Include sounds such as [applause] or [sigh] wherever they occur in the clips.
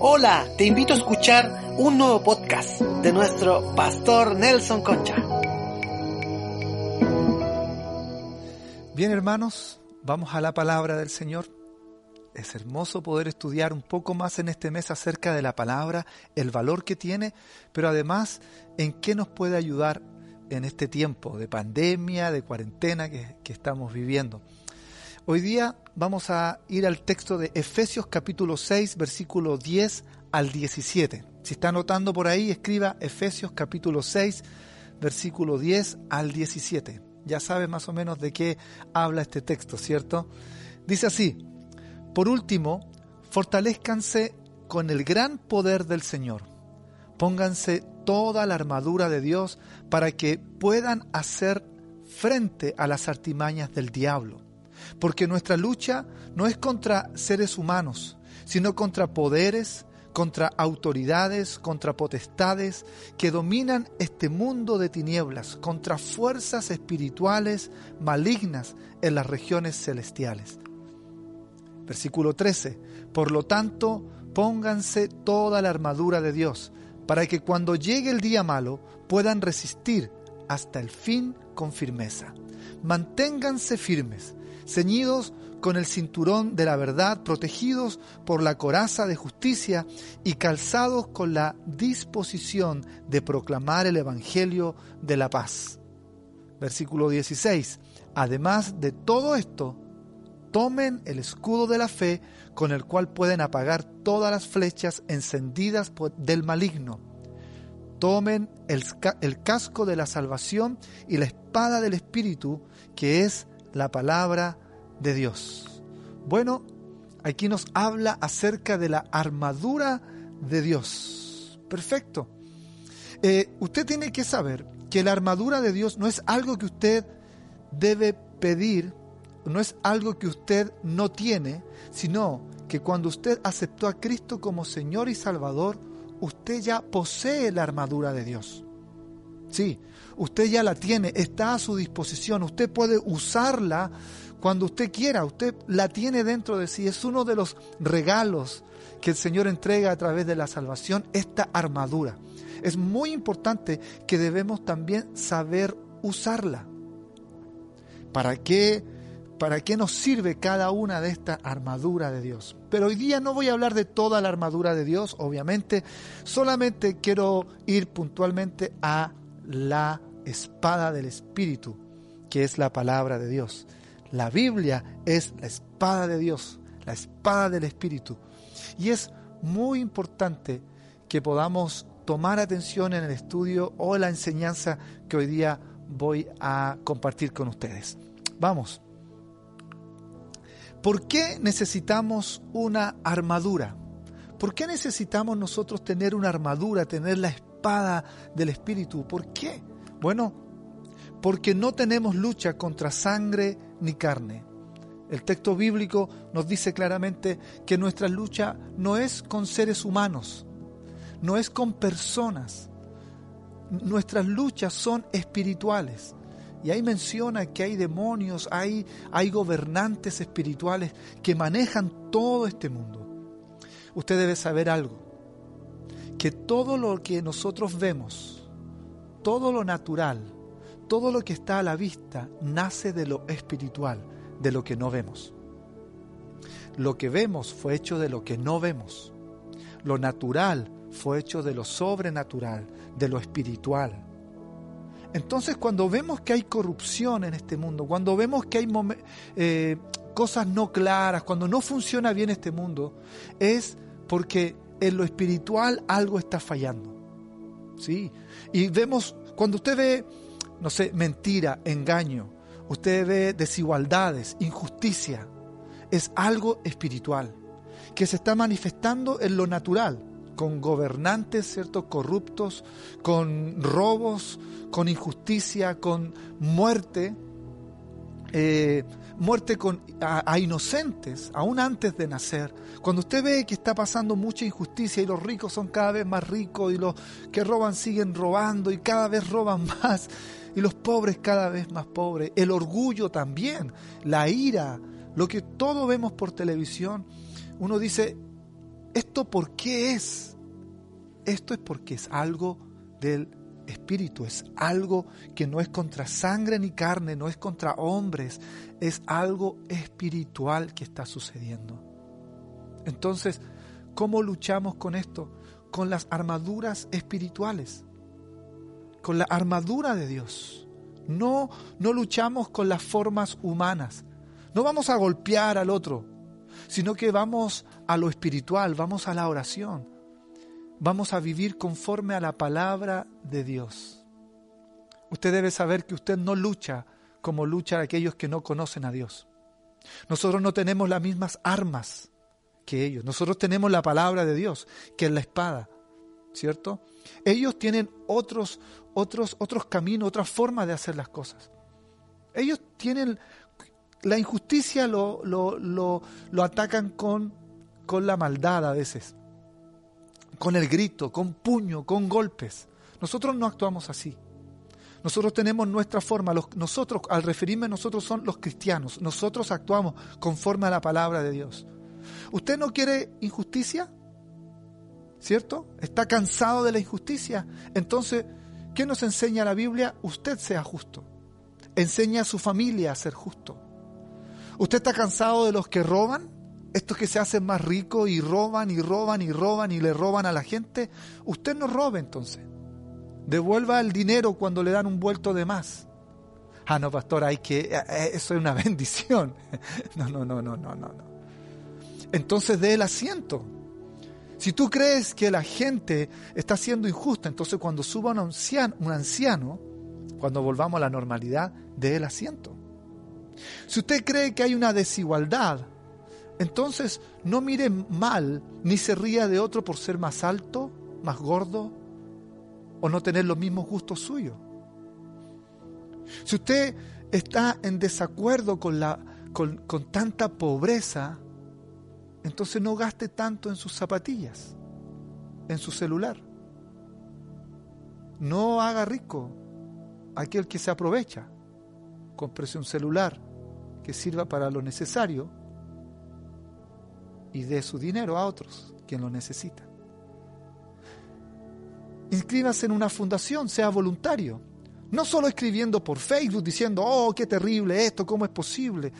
Hola, te invito a escuchar un nuevo podcast de nuestro pastor Nelson Concha. Bien hermanos, vamos a la palabra del Señor. Es hermoso poder estudiar un poco más en este mes acerca de la palabra, el valor que tiene, pero además en qué nos puede ayudar en este tiempo de pandemia, de cuarentena que, que estamos viviendo. Hoy día vamos a ir al texto de Efesios capítulo 6, versículo 10 al 17. Si está anotando por ahí, escriba Efesios capítulo 6, versículo 10 al 17. Ya sabe más o menos de qué habla este texto, ¿cierto? Dice así, por último, fortalezcanse con el gran poder del Señor. Pónganse toda la armadura de Dios para que puedan hacer frente a las artimañas del diablo porque nuestra lucha no es contra seres humanos, sino contra poderes, contra autoridades, contra potestades que dominan este mundo de tinieblas, contra fuerzas espirituales malignas en las regiones celestiales. Versículo 13. Por lo tanto, pónganse toda la armadura de Dios, para que cuando llegue el día malo puedan resistir hasta el fin con firmeza. Manténganse firmes ceñidos con el cinturón de la verdad, protegidos por la coraza de justicia y calzados con la disposición de proclamar el Evangelio de la paz. Versículo 16. Además de todo esto, tomen el escudo de la fe con el cual pueden apagar todas las flechas encendidas del maligno. Tomen el, el casco de la salvación y la espada del Espíritu, que es la palabra de Dios. Bueno, aquí nos habla acerca de la armadura de Dios. Perfecto. Eh, usted tiene que saber que la armadura de Dios no es algo que usted debe pedir, no es algo que usted no tiene, sino que cuando usted aceptó a Cristo como Señor y Salvador, usted ya posee la armadura de Dios. Sí, usted ya la tiene, está a su disposición, usted puede usarla cuando usted quiera, usted la tiene dentro de sí, es uno de los regalos que el Señor entrega a través de la salvación, esta armadura. Es muy importante que debemos también saber usarla. ¿Para qué? ¿Para qué nos sirve cada una de estas armaduras de Dios? Pero hoy día no voy a hablar de toda la armadura de Dios, obviamente, solamente quiero ir puntualmente a la espada del Espíritu, que es la palabra de Dios. La Biblia es la espada de Dios, la espada del Espíritu. Y es muy importante que podamos tomar atención en el estudio o la enseñanza que hoy día voy a compartir con ustedes. Vamos. ¿Por qué necesitamos una armadura? ¿Por qué necesitamos nosotros tener una armadura, tener la espada del Espíritu? ¿Por qué? Bueno, porque no tenemos lucha contra sangre ni carne. El texto bíblico nos dice claramente que nuestra lucha no es con seres humanos, no es con personas. Nuestras luchas son espirituales. Y ahí menciona que hay demonios, hay, hay gobernantes espirituales que manejan todo este mundo. Usted debe saber algo, que todo lo que nosotros vemos, todo lo natural, todo lo que está a la vista nace de lo espiritual, de lo que no vemos. Lo que vemos fue hecho de lo que no vemos. Lo natural fue hecho de lo sobrenatural, de lo espiritual. Entonces cuando vemos que hay corrupción en este mundo, cuando vemos que hay eh, cosas no claras, cuando no funciona bien este mundo, es porque en lo espiritual algo está fallando. ¿Sí? Y vemos, cuando usted ve, no sé, mentira, engaño, usted ve desigualdades, injusticia, es algo espiritual que se está manifestando en lo natural con gobernantes, ¿cierto? Corruptos, con robos, con injusticia, con muerte, eh, muerte con, a, inocentes, aún antes de nacer. Cuando usted ve que está pasando mucha injusticia y los ricos son cada vez más ricos y los que roban siguen robando y cada vez roban [laughs] más y los pobres cada vez más pobres, el orgullo también, la ira, lo que todo vemos por televisión, uno dice, ¿Esto por qué es? Esto es porque es algo del espíritu, es algo que no es contra sangre ni carne, no es contra hombres, es algo espiritual que está sucediendo. Entonces, ¿cómo luchamos con esto? Con las armaduras espirituales, con la armadura de Dios. No, no luchamos con las formas humanas. No vamos a golpear al otro, sino que vamos a lo espiritual, vamos a la oración, vamos a vivir conforme a la palabra de Dios. Usted debe saber que usted no lucha como luchan aquellos que no conocen a Dios. Nosotros no tenemos las mismas armas que ellos. Nosotros tenemos la palabra de Dios, que es la espada, ¿cierto? Ellos tienen otros, otros, otros caminos, otras formas de hacer las cosas. Ellos tienen la injusticia lo, lo, lo, lo atacan con, con la maldad a veces, con el grito, con puño, con golpes. Nosotros no actuamos así. Nosotros tenemos nuestra forma. nosotros, al referirme nosotros, son los cristianos. Nosotros actuamos conforme a la palabra de Dios. ¿Usted no quiere injusticia? ¿Cierto? ¿Está cansado de la injusticia? Entonces, ¿qué nos enseña la Biblia? Usted sea justo. Enseña a su familia a ser justo. ¿Usted está cansado de los que roban? Estos que se hacen más ricos y roban y roban y roban y le roban a la gente. Usted no robe entonces. Devuelva el dinero cuando le dan un vuelto de más. Ah, no, pastor, hay que. Eh, eh, eso es una [laughs] bendición. No, no, no, no, no, no. Entonces dé el asiento. Si tú crees que la gente está siendo injusta, entonces cuando suba un un anciano cuando volvamos a la normalidad, dé el asiento. Si usted cree que hay una desigualdad, entonces no mire mal ni se ría de otro por ser más alto, más gordo o no tener los mismos gustos suyos. Si usted está en desacuerdo con, la, con, con tanta pobreza, entonces no gaste tanto en sus zapatillas, en su celular. No haga rico aquel que se aprovecha. Cómprese un celular que sirva para lo necesario y dé su dinero a otros quien lo necesita. Inscríbase en una fundación, sea voluntario. No solo escribiendo por Facebook diciendo, oh, qué terrible esto, cómo es posible.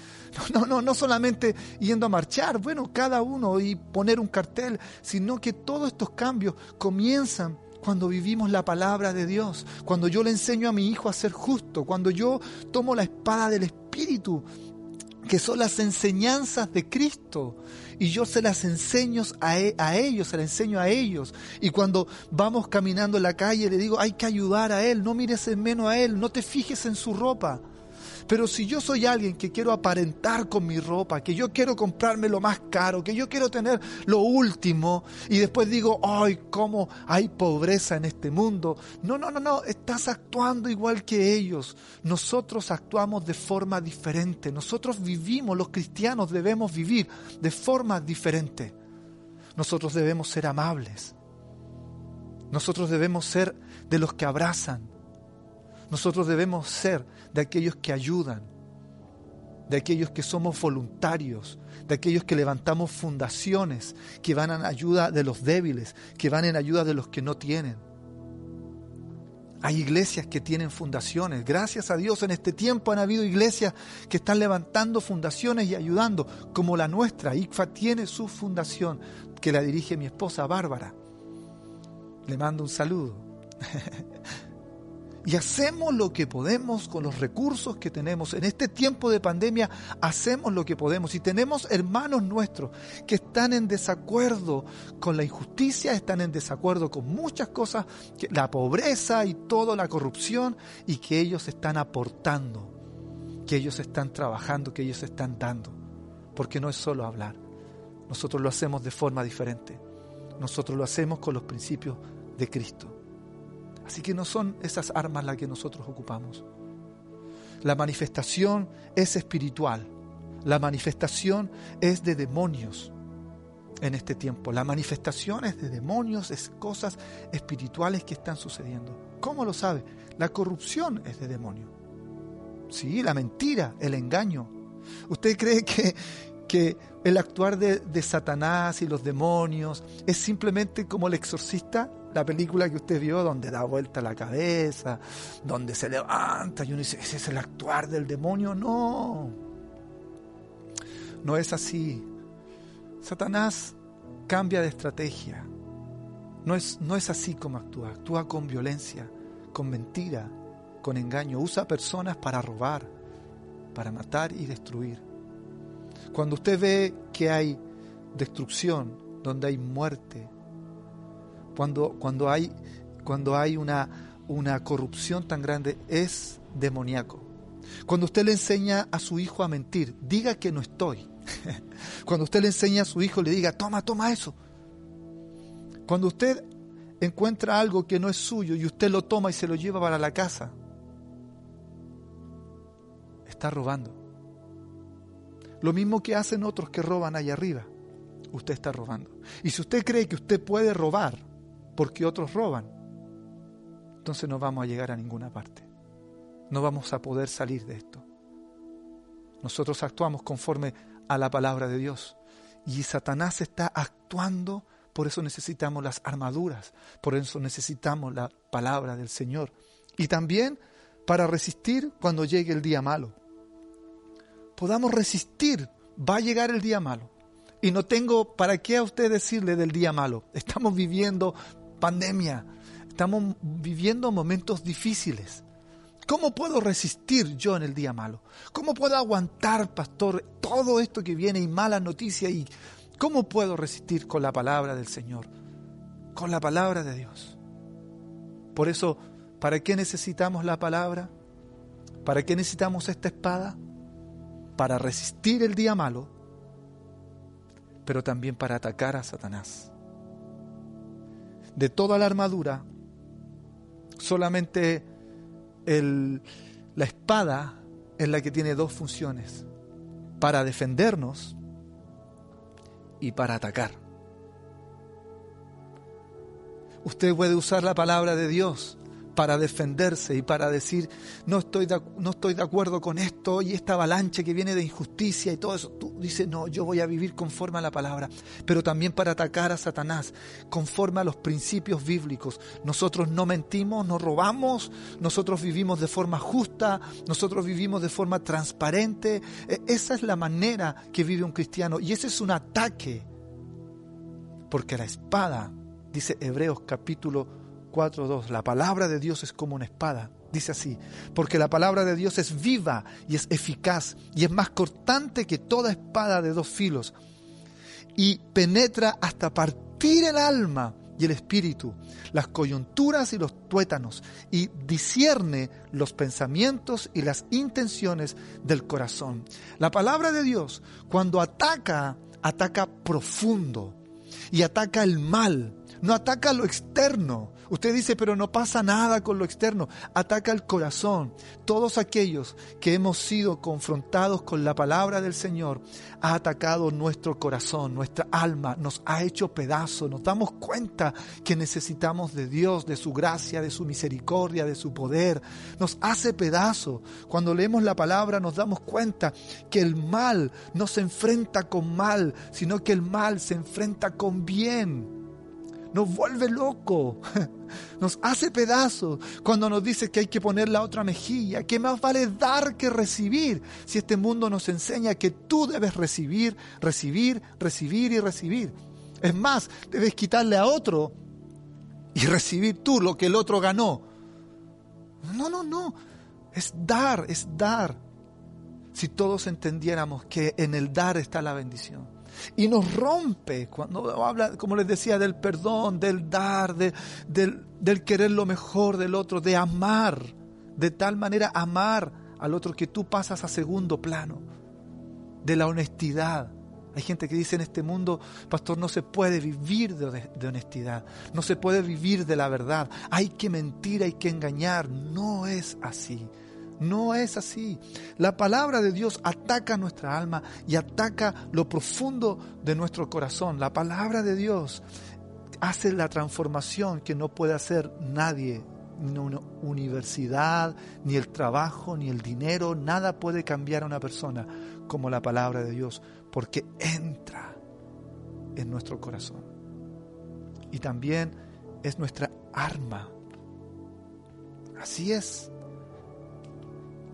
No, no, no solamente yendo a marchar, bueno, cada uno y poner un cartel, sino que todos estos cambios comienzan cuando vivimos la palabra de Dios, cuando yo le enseño a mi hijo a ser justo, cuando yo tomo la espada del Espíritu que son las enseñanzas de Cristo. Y yo se las enseño a, e, a, ellos, se las enseño a ellos. Y cuando vamos caminando en la calle, le digo, hay que ayudar a Él, no mires en menos a Él, no te fijes en su ropa. Pero si yo soy alguien que quiero aparentar con mi ropa, que yo quiero comprarme lo más caro, que yo quiero tener lo último, y después digo, ay, cómo hay pobreza en este mundo. No, no, no, no, estás actuando igual que ellos. Nosotros actuamos de forma diferente. Nosotros vivimos, los cristianos debemos vivir de forma diferente. Nosotros debemos ser amables. Nosotros debemos ser de los que abrazan, nosotros debemos ser de aquellos que ayudan, de aquellos que somos voluntarios, de aquellos que levantamos fundaciones, que van en ayuda de los débiles, que van en ayuda de los que no tienen. Hay iglesias que tienen fundaciones. Gracias a Dios en este tiempo han habido iglesias que están levantando fundaciones y ayudando, como la nuestra. ICFA tiene su fundación que la dirige mi esposa Bárbara. Le mando un saludo. [laughs] y hacemos lo que podemos con los recursos que tenemos. En este tiempo de pandemia hacemos lo que podemos y tenemos hermanos nuestros que están en desacuerdo con la injusticia, están en desacuerdo con muchas cosas, la pobreza y toda la corrupción y que ellos están aportando, que ellos están trabajando, que ellos están dando. Porque no es solo hablar, nosotros lo hacemos de forma diferente. Nosotros lo hacemos con los principios de Cristo. Así que no son esas armas las que nosotros ocupamos. La manifestación es espiritual. La manifestación es de demonios en este tiempo. La manifestación es de demonios, es cosas espirituales que están sucediendo. ¿Cómo lo sabe? La corrupción es de demonio. Sí, la mentira, el engaño. ¿Usted cree que, que el actuar de, Satanás y los demonios es simplemente como el exorcista, la película que usted vio donde da vuelta la cabeza, donde se levanta y uno dice, ese es el actuar del demonio. No, no es así. Satanás cambia de estrategia. No es, no es así como actúa. Actúa con violencia, con mentira, con engaño. Usa personas para robar, para matar y destruir. Cuando usted ve que hay destrucción, donde hay muerte, cuando, cuando hay, cuando hay una, una corrupción tan grande, es demoníaco. Cuando usted le enseña a su hijo a mentir, diga que no estoy. [laughs] Cuando usted le enseña a su hijo, le diga, toma, toma eso. Cuando usted encuentra algo que no es suyo y usted lo toma y se lo lleva para la casa, está robando. Lo mismo que hacen otros que roban allá arriba. Usted está robando. Y si usted cree que usted puede robar porque otros roban, entonces no vamos a llegar a ninguna parte. No vamos a poder salir de esto. Nosotros actuamos conforme a la palabra de Dios. Y Satanás está actuando, por eso necesitamos las armaduras, por eso necesitamos la palabra del Señor. Y también para resistir cuando llegue el día malo podamos resistir. Va a llegar el día malo. Y no tengo para qué a usted decirle del día malo. [laughs] Estamos viviendo pandemia. Estamos viviendo momentos difíciles. ¿Cómo puedo resistir yo en el día malo? ¿Cómo puedo aguantar, pastor, todo esto que viene y malas noticias? ¿Y cómo puedo resistir con la palabra del Señor? Con la palabra de Dios. Por eso, ¿para qué necesitamos la palabra? ¿Para qué necesitamos esta espada? Para resistir el día malo, pero también para atacar a Satanás. De toda la armadura, solamente la espada es la que tiene dos funciones, para defendernos y para atacar. Usted puede usar la palabra de Dios para defenderse y para decir, no estoy, de, no estoy de acuerdo con esto y esta avalancha que viene de injusticia y todo eso. Tú dices, no, yo voy a vivir conforme a la palabra, pero también para atacar a Satanás, conforme a los principios bíblicos. Nosotros no mentimos, no robamos, nosotros vivimos de forma justa, nosotros vivimos de forma transparente. E, esa es la manera que vive un cristiano y ese es un ataque, porque la espada, dice Hebreos capítulo 4.2. La palabra de Dios es como una espada. Dice así, porque la palabra de Dios es viva y es eficaz y es más cortante que toda espada de dos filos y penetra hasta partir el alma y el espíritu, las coyunturas y los tuétanos y discierne los pensamientos y las intenciones del corazón. La palabra de Dios cuando ataca, ataca profundo y ataca el mal, no ataca lo externo, Usted dice, pero no pasa nada con lo externo. Ataca el corazón. Todos aquellos que hemos sido confrontados con la palabra del Señor, ha atacado nuestro corazón, nuestra alma, nos ha hecho pedazos. Nos damos cuenta que necesitamos de Dios, de su gracia, de su misericordia, de su poder. Nos hace pedazos. Cuando leemos la palabra nos damos cuenta que el mal no se enfrenta con mal, sino que el mal se enfrenta con bien nos vuelve loco, [laughs] nos hace pedazos cuando nos dice que hay que poner la otra mejilla, que más vale dar que recibir, si este mundo nos enseña que tú debes recibir, recibir, recibir y recibir. Es más, debes quitarle a otro y recibir tú lo que el otro ganó. No, no, no, es dar, es dar. Si todos entendiéramos que en el dar está la bendición y nos rompe cuando habla, como les decía, del perdón, del dar, del, del querer lo mejor del otro, de amar, de tal manera amar al otro que tú pasas a segundo plano, de la honestidad. Hay gente que dice en este mundo, pastor, no se puede vivir de, de, honestidad, no se puede vivir de la verdad, hay que mentir, hay que engañar. No es así. No es así. La palabra de Dios ataca nuestra alma y ataca lo profundo de nuestro corazón. La palabra de Dios hace la transformación que no puede hacer nadie, ni una universidad, ni el trabajo, ni el dinero, nada puede cambiar a una persona como la palabra de Dios, porque entra en nuestro corazón. Y también es nuestra arma. Así es.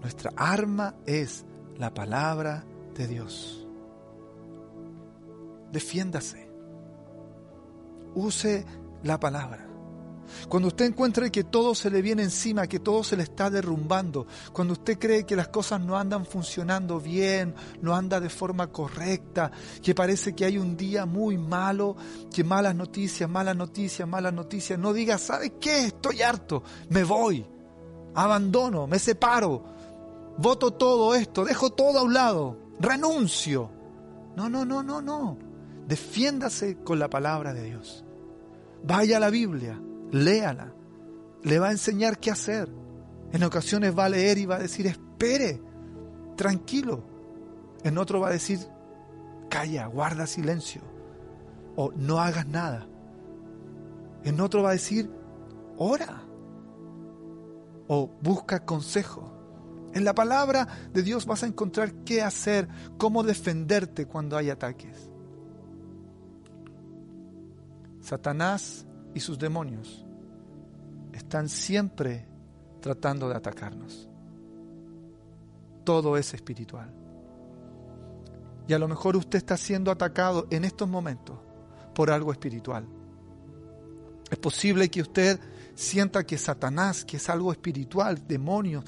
Nuestra arma es la palabra de Dios. Defiéndase. Use la palabra. Cuando usted encuentre que todo se le viene encima, que todo se le está derrumbando, cuando usted cree que las cosas no andan funcionando bien, no anda de forma correcta, que parece que hay un día muy malo, que malas noticias, malas noticias, malas noticias, no diga, ¿sabe qué? Estoy harto, me voy, abandono, me separo, voto todo esto, dejo todo a un lado, renuncio. No, no, no, no, no. Defiéndase con la palabra de Dios. Vaya a la Biblia, léala. Le va a enseñar qué hacer. En ocasiones va a leer y va a decir, espere, tranquilo. En otro va a decir, calla, guarda silencio. O no hagas nada. En otro va a decir, ora. O busca consejo. En la palabra de Dios vas a encontrar qué hacer, cómo defenderte cuando hay ataques. Satanás y sus demonios están siempre tratando de atacarnos. Todo es espiritual. Y a lo mejor usted está siendo atacado en estos momentos por algo espiritual. Es posible que usted sienta que Satanás, que es algo espiritual, demonios,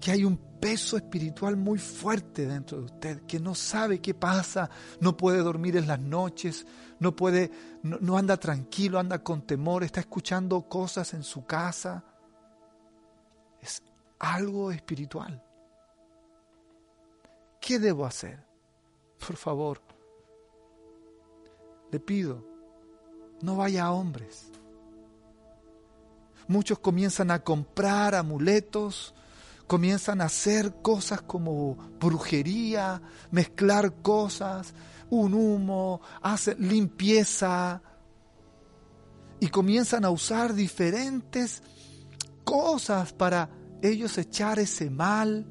que hay un peso espiritual muy fuerte dentro de usted, que no sabe qué pasa, no puede dormir en las noches, no puede, no, anda tranquilo, anda con temor, está escuchando cosas en su casa. Es algo espiritual. ¿Qué debo hacer? Por favor, le pido, no vaya a hombres. Muchos comienzan a comprar amuletos, comienzan a hacer cosas como brujería, mezclar cosas, un humo, hacen limpieza y comienzan a usar diferentes cosas para ellos echar ese mal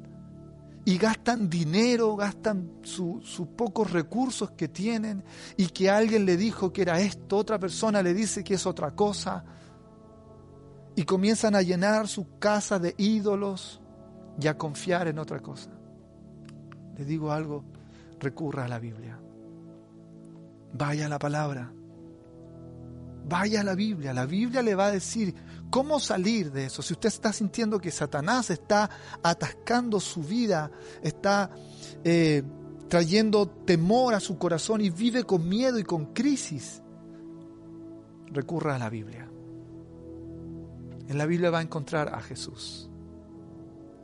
y gastan dinero, gastan sus pocos recursos que tienen y que alguien le dijo que era esto, otra persona le dice que es otra cosa y comienzan a llenar su casa de ídolos y a confiar en otra cosa. Le digo algo, recurra a la Biblia. Vaya a la palabra. Vaya a la Biblia. La Biblia le va a decir cómo salir de eso. Si usted está sintiendo que Satanás está atascando su vida, está eh, trayendo temor a su corazón y vive con miedo y con crisis, recurra a la Biblia. En la Biblia va a encontrar a Jesús.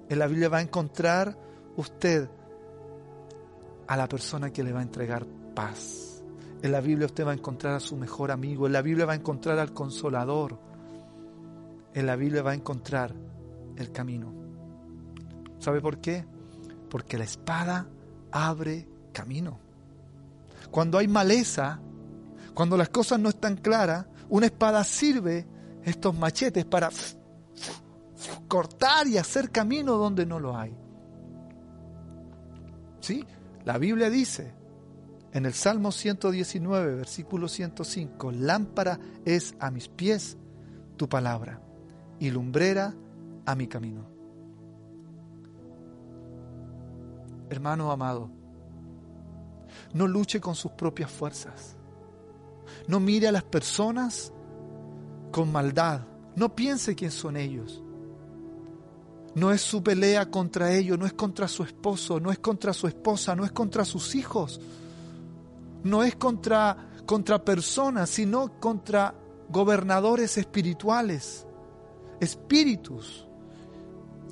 En la Biblia va a encontrar usted a la persona que le va a entregar paz. En la Biblia usted va a encontrar a su mejor amigo. En la Biblia va a encontrar al consolador. En la Biblia va a encontrar el camino. ¿Sabe por qué? Porque la espada abre camino. Cuando hay maleza, cuando las cosas no están claras, una espada sirve estos machetes para cortar y hacer camino donde no lo hay. ¿Sí? La Biblia dice en el Salmo 119, versículo 105, lámpara es a mis pies tu palabra y lumbrera a mi camino. Hermano amado, no luche con sus propias fuerzas. No mire a las personas con maldad. No piense quién son ellos. No es su pelea contra ellos, no es contra su esposo, no es contra su esposa, no es contra sus hijos, no es contra, contra personas, sino contra gobernadores espirituales, espíritus.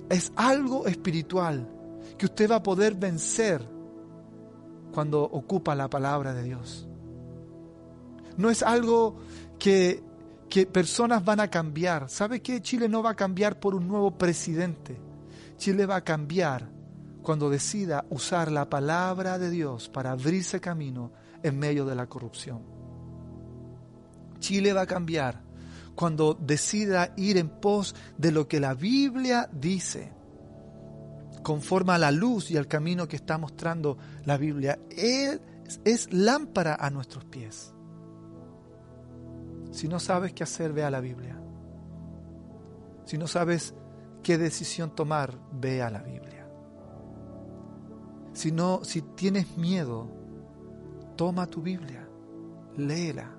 Es algo espiritual que usted va a poder vencer cuando ocupa la palabra de Dios. No es algo que que personas van a cambiar. ¿Sabe qué? Chile no va a cambiar por un nuevo presidente. Chile va a cambiar cuando decida usar la palabra de Dios para abrirse camino en medio de la corrupción. Chile va a cambiar cuando decida ir en pos de lo que la Biblia dice. conforme a la luz y al camino que está mostrando la Biblia. Él es lámpara a nuestros pies. Si no sabes qué hacer, ve a la Biblia. Si no sabes qué decisión tomar, ve a la Biblia. Si no, si tienes miedo, toma tu Biblia, léela.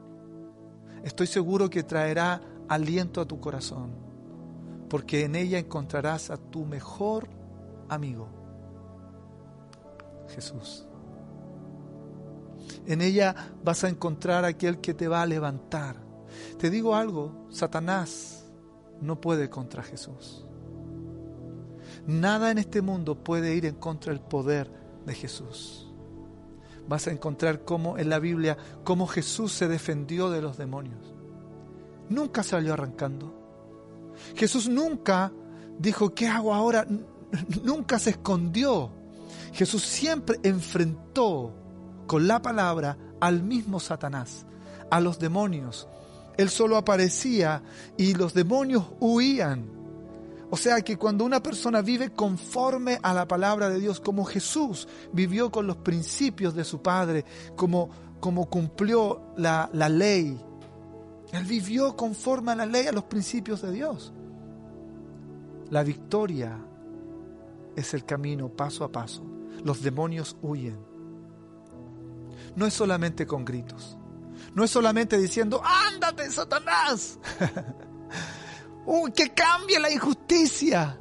Estoy seguro que traerá aliento a tu corazón, porque en ella encontrarás a tu mejor amigo, Jesús. En ella vas a encontrar a aquel que te va a levantar. Te digo algo, Satanás no puede contra Jesús. Nada en este mundo puede ir en contra del poder de Jesús. Vas a encontrar cómo en la Biblia, cómo Jesús se defendió de los demonios. Nunca salió arrancando. Jesús nunca dijo, ¿qué hago ahora? Nunca se escondió. Jesús siempre enfrentó con la palabra al mismo Satanás, a los demonios. Él solo aparecía y los demonios huían. O sea que cuando una persona vive conforme a la palabra de Dios, como Jesús vivió con los principios de su Padre, como, como cumplió la, la ley, Él vivió conforme a la ley, a los principios de Dios. La victoria es el camino paso a paso. Los demonios huyen no es solamente con gritos. No es solamente diciendo, ándate, Satanás. [laughs] Uy, que cambie la injusticia.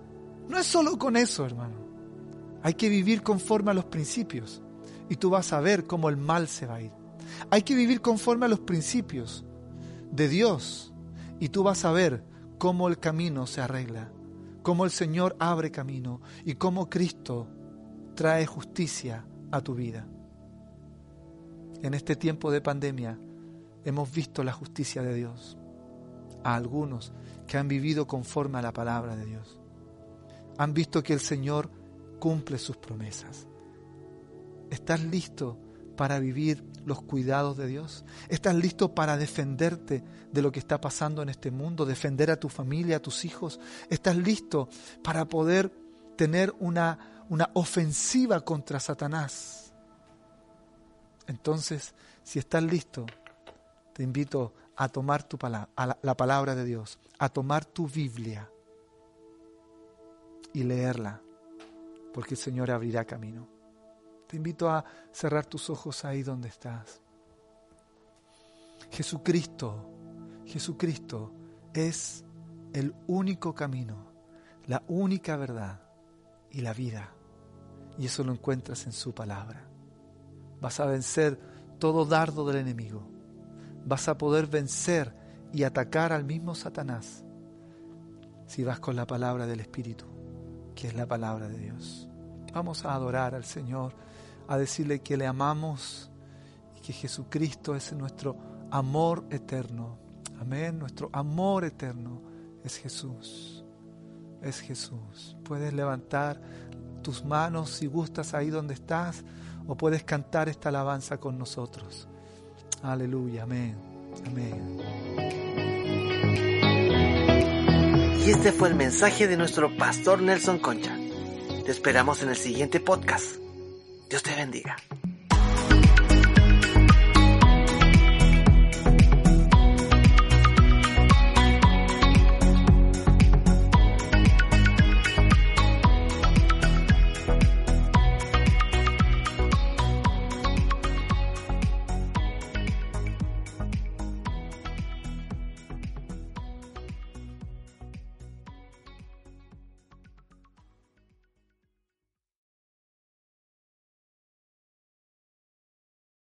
No es solo con eso, hermano. Hay que vivir conforme a los principios. Y tú vas a ver cómo el mal se va a ir. Hay que vivir conforme a los principios de Dios. Y tú vas a ver cómo el camino se arregla. Cómo el Señor abre camino. Y cómo Cristo trae justicia a tu vida en este tiempo de pandemia hemos visto la justicia de Dios a algunos que han vivido conforme a la palabra de Dios. Han visto que el Señor cumple sus promesas. ¿Estás listo para vivir los cuidados de Dios? ¿Estás listo para defenderte de lo que está pasando en este mundo, defender a tu familia, a tus hijos? ¿Estás listo para poder tener una, una ofensiva contra Satanás? Entonces, si estás listo, te invito a tomar tu palabra, a la, palabra de Dios, a tomar tu Biblia y leerla, porque el Señor abrirá camino. Te invito a cerrar tus ojos ahí donde estás. Jesucristo, Jesucristo es el único camino, la única verdad y la vida. Y eso lo encuentras en su palabra vas a vencer todo dardo del enemigo. Vas a poder vencer y atacar al mismo Satanás si vas con la palabra del Espíritu, que es la palabra de Dios. Vamos a adorar al Señor, a decirle que le amamos y que Jesucristo es nuestro amor eterno. Amén, nuestro amor eterno es Jesús. Es Jesús. Puedes levantar tus manos si gustas ahí donde estás o puedes cantar esta alabanza con nosotros. Aleluya, amén, amén. Y este fue el mensaje de nuestro pastor Nelson Concha. Te esperamos en el siguiente podcast. Dios te bendiga.